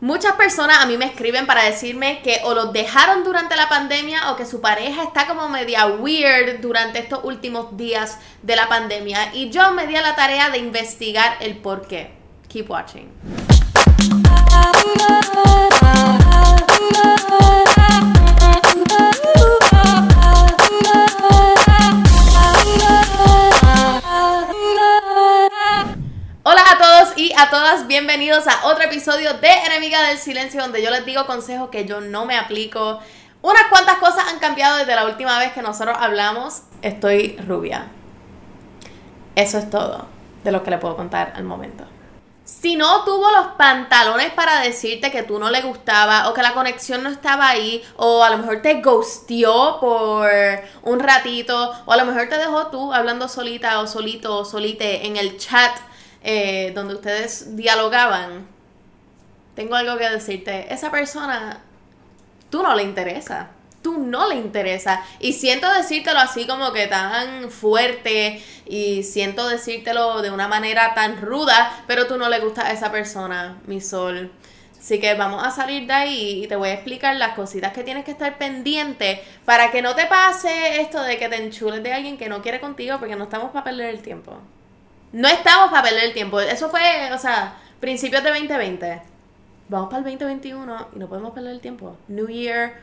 Muchas personas a mí me escriben para decirme que o los dejaron durante la pandemia o que su pareja está como media weird durante estos últimos días de la pandemia. Y yo me di a la tarea de investigar el por qué. Keep watching. A todas, bienvenidos a otro episodio de Enemiga del Silencio donde yo les digo consejos que yo no me aplico. Unas cuantas cosas han cambiado desde la última vez que nosotros hablamos. Estoy rubia. Eso es todo de lo que le puedo contar al momento. Si no tuvo los pantalones para decirte que tú no le gustaba o que la conexión no estaba ahí o a lo mejor te ghosteó por un ratito o a lo mejor te dejó tú hablando solita o solito o solite en el chat eh, donde ustedes dialogaban, tengo algo que decirte. Esa persona, tú no le interesa. Tú no le interesa. Y siento decírtelo así como que tan fuerte y siento decírtelo de una manera tan ruda, pero tú no le gusta a esa persona, mi sol. Así que vamos a salir de ahí y te voy a explicar las cositas que tienes que estar pendiente para que no te pase esto de que te enchules de alguien que no quiere contigo porque no estamos para perder el tiempo. No estamos para perder el tiempo. Eso fue, o sea, principios de 2020. Vamos para el 2021 y no podemos perder el tiempo. New Year,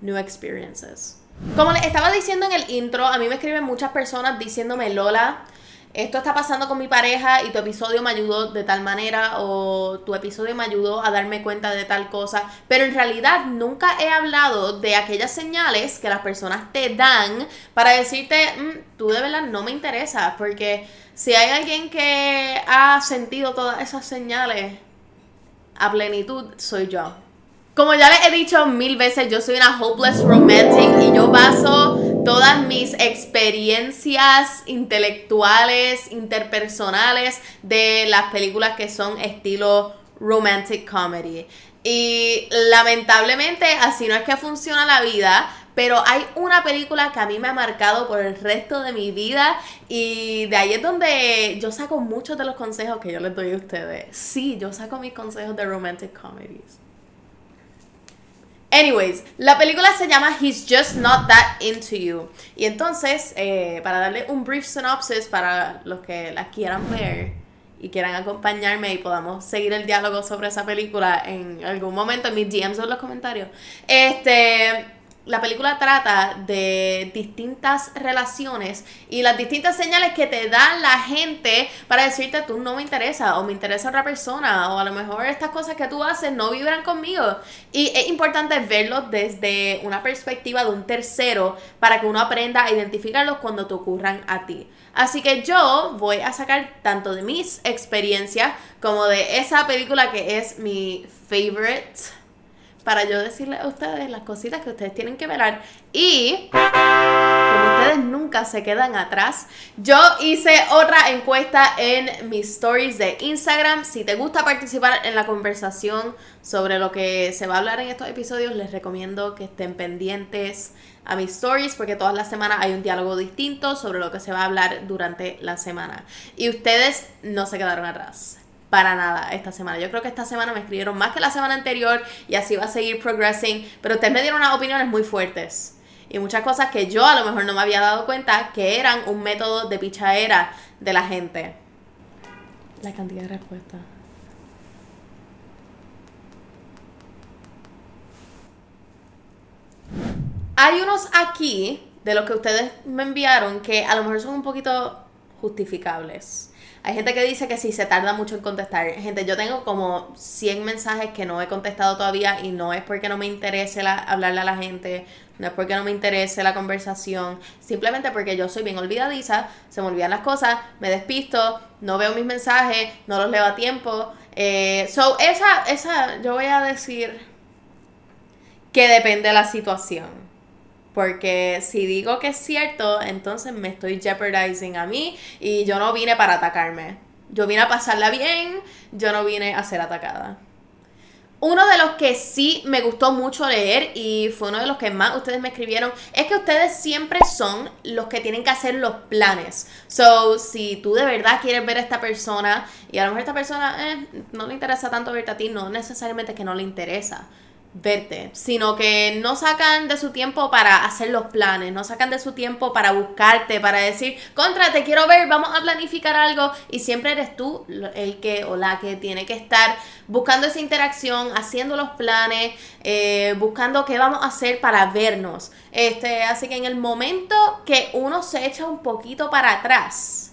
new experiences. Como les estaba diciendo en el intro, a mí me escriben muchas personas diciéndome, Lola, esto está pasando con mi pareja y tu episodio me ayudó de tal manera o tu episodio me ayudó a darme cuenta de tal cosa, pero en realidad nunca he hablado de aquellas señales que las personas te dan para decirte, mm, tú de verdad no me interesa, porque si hay alguien que ha sentido todas esas señales a plenitud, soy yo. Como ya les he dicho mil veces, yo soy una hopeless romantic y yo baso todas mis experiencias intelectuales, interpersonales de las películas que son estilo romantic comedy. Y lamentablemente así no es que funciona la vida, pero hay una película que a mí me ha marcado por el resto de mi vida y de ahí es donde yo saco muchos de los consejos que yo les doy a ustedes. Sí, yo saco mis consejos de romantic comedies. Anyways, la película se llama He's Just Not That Into You. Y entonces, eh, para darle un brief synopsis para los que la quieran ver y quieran acompañarme y podamos seguir el diálogo sobre esa película en algún momento en mis DMs o en los comentarios. Este la película trata de distintas relaciones y las distintas señales que te da la gente para decirte tú no me interesa o me interesa otra persona o a lo mejor estas cosas que tú haces no vibran conmigo. Y es importante verlo desde una perspectiva de un tercero para que uno aprenda a identificarlos cuando te ocurran a ti. Así que yo voy a sacar tanto de mis experiencias como de esa película que es mi favorite para yo decirles a ustedes las cositas que ustedes tienen que velar. Y como ustedes nunca se quedan atrás, yo hice otra encuesta en mis stories de Instagram. Si te gusta participar en la conversación sobre lo que se va a hablar en estos episodios, les recomiendo que estén pendientes a mis stories porque todas las semanas hay un diálogo distinto sobre lo que se va a hablar durante la semana. Y ustedes no se quedaron atrás para nada esta semana. Yo creo que esta semana me escribieron más que la semana anterior y así va a seguir progressing, pero ustedes me dieron unas opiniones muy fuertes y muchas cosas que yo a lo mejor no me había dado cuenta que eran un método de pichadera de la gente. La cantidad de respuestas. Hay unos aquí de los que ustedes me enviaron que a lo mejor son un poquito justificables. Hay gente que dice que sí, se tarda mucho en contestar. Gente, yo tengo como 100 mensajes que no he contestado todavía y no es porque no me interese hablarle a la gente, no es porque no me interese la conversación, simplemente porque yo soy bien olvidadiza, se me olvidan las cosas, me despisto, no veo mis mensajes, no los leo a tiempo. Eh, so, esa, esa, yo voy a decir que depende de la situación. Porque si digo que es cierto, entonces me estoy jeopardizing a mí y yo no vine para atacarme. Yo vine a pasarla bien, yo no vine a ser atacada. Uno de los que sí me gustó mucho leer y fue uno de los que más ustedes me escribieron es que ustedes siempre son los que tienen que hacer los planes. So, si tú de verdad quieres ver a esta persona y a lo mejor esta persona eh, no le interesa tanto verte a ti, no necesariamente que no le interesa verte, sino que no sacan de su tiempo para hacer los planes, no sacan de su tiempo para buscarte, para decir, contra, te quiero ver, vamos a planificar algo y siempre eres tú el que o la que tiene que estar buscando esa interacción, haciendo los planes, eh, buscando qué vamos a hacer para vernos. Este, así que en el momento que uno se echa un poquito para atrás,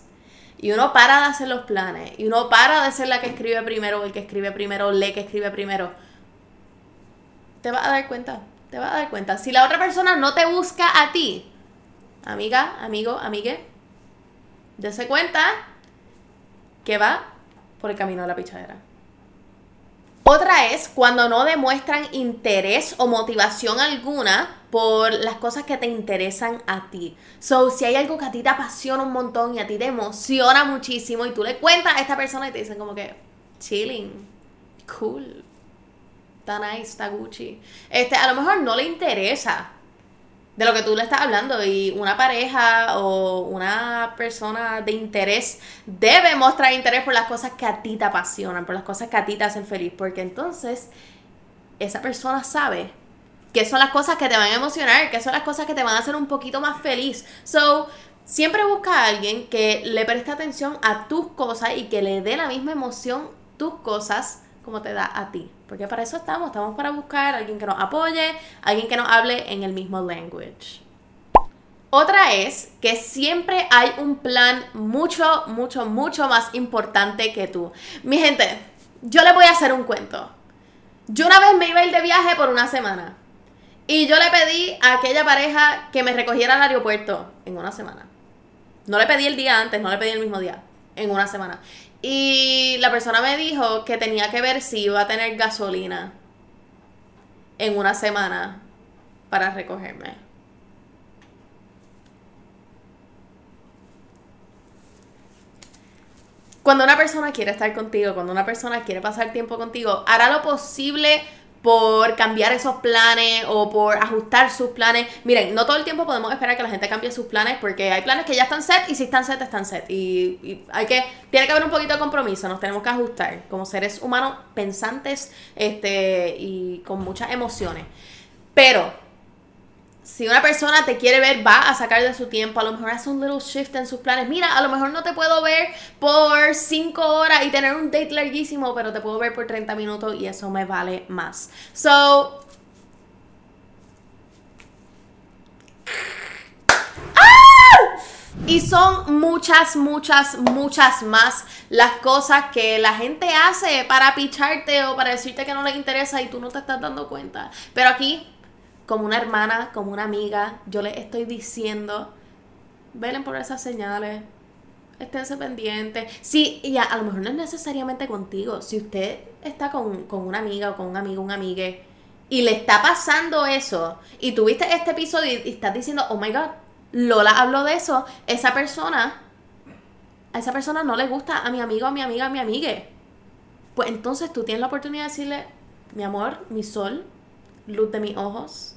y uno para de hacer los planes, y uno para de ser la que escribe primero, o el que escribe primero, o lee que escribe primero, te vas a dar cuenta, te vas a dar cuenta. Si la otra persona no te busca a ti, amiga, amigo, amigue, dése cuenta que va por el camino de la pichadera. Otra es cuando no demuestran interés o motivación alguna por las cosas que te interesan a ti. So, si hay algo que a ti te apasiona un montón y a ti te emociona muchísimo y tú le cuentas a esta persona y te dicen como que, chilling, cool, está nice, está Gucci. Este, a lo mejor no le interesa de lo que tú le estás hablando y una pareja o una persona de interés debe mostrar interés por las cosas que a ti te apasionan, por las cosas que a ti te hacen feliz, porque entonces esa persona sabe que son las cosas que te van a emocionar, que son las cosas que te van a hacer un poquito más feliz. So, siempre busca a alguien que le preste atención a tus cosas y que le dé la misma emoción tus cosas como te da a ti. Porque para eso estamos, estamos para buscar a alguien que nos apoye, alguien que nos hable en el mismo language. Otra es que siempre hay un plan mucho, mucho, mucho más importante que tú. Mi gente, yo les voy a hacer un cuento. Yo una vez me iba a ir de viaje por una semana. Y yo le pedí a aquella pareja que me recogiera al aeropuerto en una semana. No le pedí el día antes, no le pedí el mismo día, en una semana. Y la persona me dijo que tenía que ver si iba a tener gasolina en una semana para recogerme. Cuando una persona quiere estar contigo, cuando una persona quiere pasar tiempo contigo, hará lo posible por cambiar esos planes o por ajustar sus planes. Miren, no todo el tiempo podemos esperar que la gente cambie sus planes porque hay planes que ya están set y si están set, están set. Y, hay que, tiene que haber un poquito de compromiso, nos tenemos que ajustar como seres humanos pensantes este, y con muchas emociones. Pero si una persona te quiere ver, va a sacar de su tiempo. A lo mejor hace un little shift en sus planes. Mira, a lo mejor no te puedo ver por 5 horas y tener un date larguísimo, pero te puedo ver por 30 minutos y eso me vale más. So. ¡Ah! Y son muchas, muchas, muchas más las cosas que la gente hace para picharte o para decirte que no le interesa y tú no te estás dando cuenta. Pero aquí como una hermana, como una amiga, yo les estoy diciendo, velen por esas señales, esténse pendientes. Sí, y a, lo mejor no es necesariamente contigo. Si usted está con, una amiga o con un amigo, un amigue, y le está pasando eso, y tuviste este episodio y, estás diciendo, oh my god, Lola habló de eso, esa persona, a esa persona no le gusta a mi amigo, a mi amiga, a mi amigue. Pues entonces tú tienes la oportunidad de decirle, mi amor, mi sol, luz de mis ojos,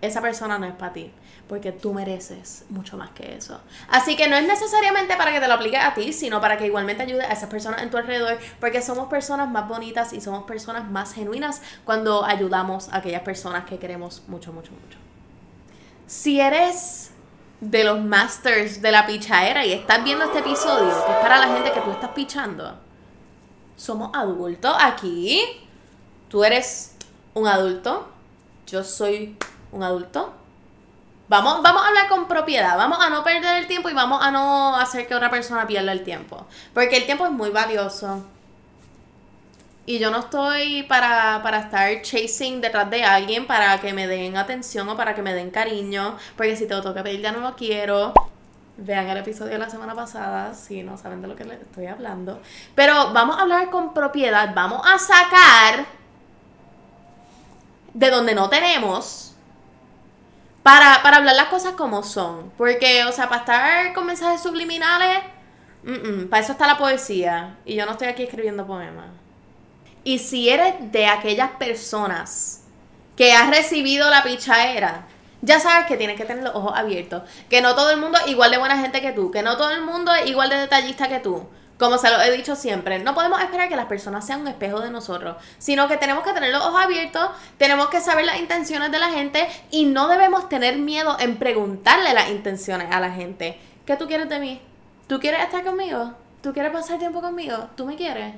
esa persona no es para ti, porque tú mereces mucho más que eso. Así que no es necesariamente para que te lo aplique a ti, sino para que igualmente ayude a esas personas en tu alrededor, porque somos personas más bonitas y somos personas más genuinas cuando ayudamos a aquellas personas que queremos mucho, mucho, mucho. Si eres de los masters de la pichadera y estás viendo este episodio, que es para la gente que tú estás pichando, somos adultos aquí. Tú eres un adulto, yo soy un adulto. Vamos, vamos a hablar con propiedad, vamos a no perder el tiempo y vamos a no hacer que otra persona pierda el tiempo. Porque el tiempo es muy valioso. Y yo no estoy para, para estar chasing detrás de alguien para que me den atención o para que me den cariño. Porque si te lo toca pedir ya no lo quiero. Vean el episodio de la semana pasada si no saben de lo que les estoy hablando. Pero vamos a hablar con propiedad. Vamos a sacar de donde no tenemos para, hablar las cosas como son. Porque, o sea, para estar con mensajes subliminales, para eso está la poesía. Y yo no estoy aquí escribiendo poemas. Y si eres de aquellas personas que has recibido la pichaera, ya sabes que tienes que tener los ojos abiertos. Que no todo el mundo es igual de buena gente que tú. Que no todo el mundo es igual de detallista que tú. Como se lo he dicho siempre, no podemos esperar que las personas sean un espejo de nosotros, sino que tenemos que tener los ojos abiertos, tenemos que saber las intenciones de la gente y no debemos tener miedo en preguntarle las intenciones a la gente. ¿Qué tú quieres de mí? ¿Tú quieres estar conmigo? ¿Tú quieres pasar tiempo conmigo? ¿Tú me quieres?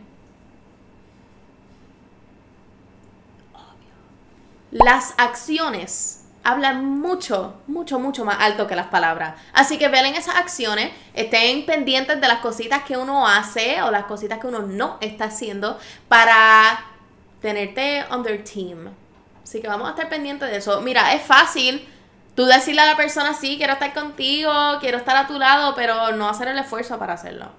Las acciones hablan mucho, mucho, mucho más alto que las palabras. Así que velen esas acciones, estén pendientes de las cositas que uno hace o las cositas que uno no está haciendo para tenerte on their team. Así que vamos a estar pendientes de eso. Mira, es fácil tú decirle a la persona, sí, quiero estar contigo, quiero estar a tu lado, pero no hacer el esfuerzo para hacerlo.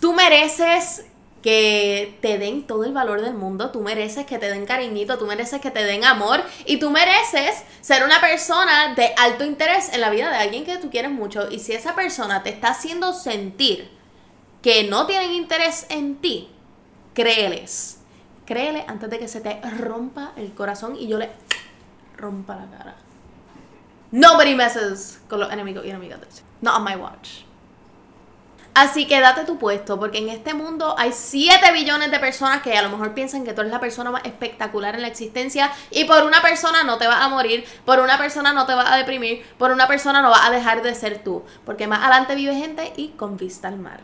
Tú mereces que te den todo el valor del mundo, tú mereces que te den cariñito, tú mereces que te den amor y tú mereces ser una persona de alto interés en la vida de alguien que tú quieres mucho y si esa persona te está haciendo sentir que no tienen interés en ti, créeles, créele antes de que se te rompa el corazón y yo le rompa la cara. Nobody messes con los enemigos y enemigas. Not on my watch. Así que date tu puesto, porque en este mundo hay 7 billones de personas que a lo mejor piensan que tú eres la persona más espectacular en la existencia y por una persona no te vas a morir, por una persona no te vas a deprimir, por una persona no vas a dejar de ser tú, porque más adelante vive gente y con vista al mar.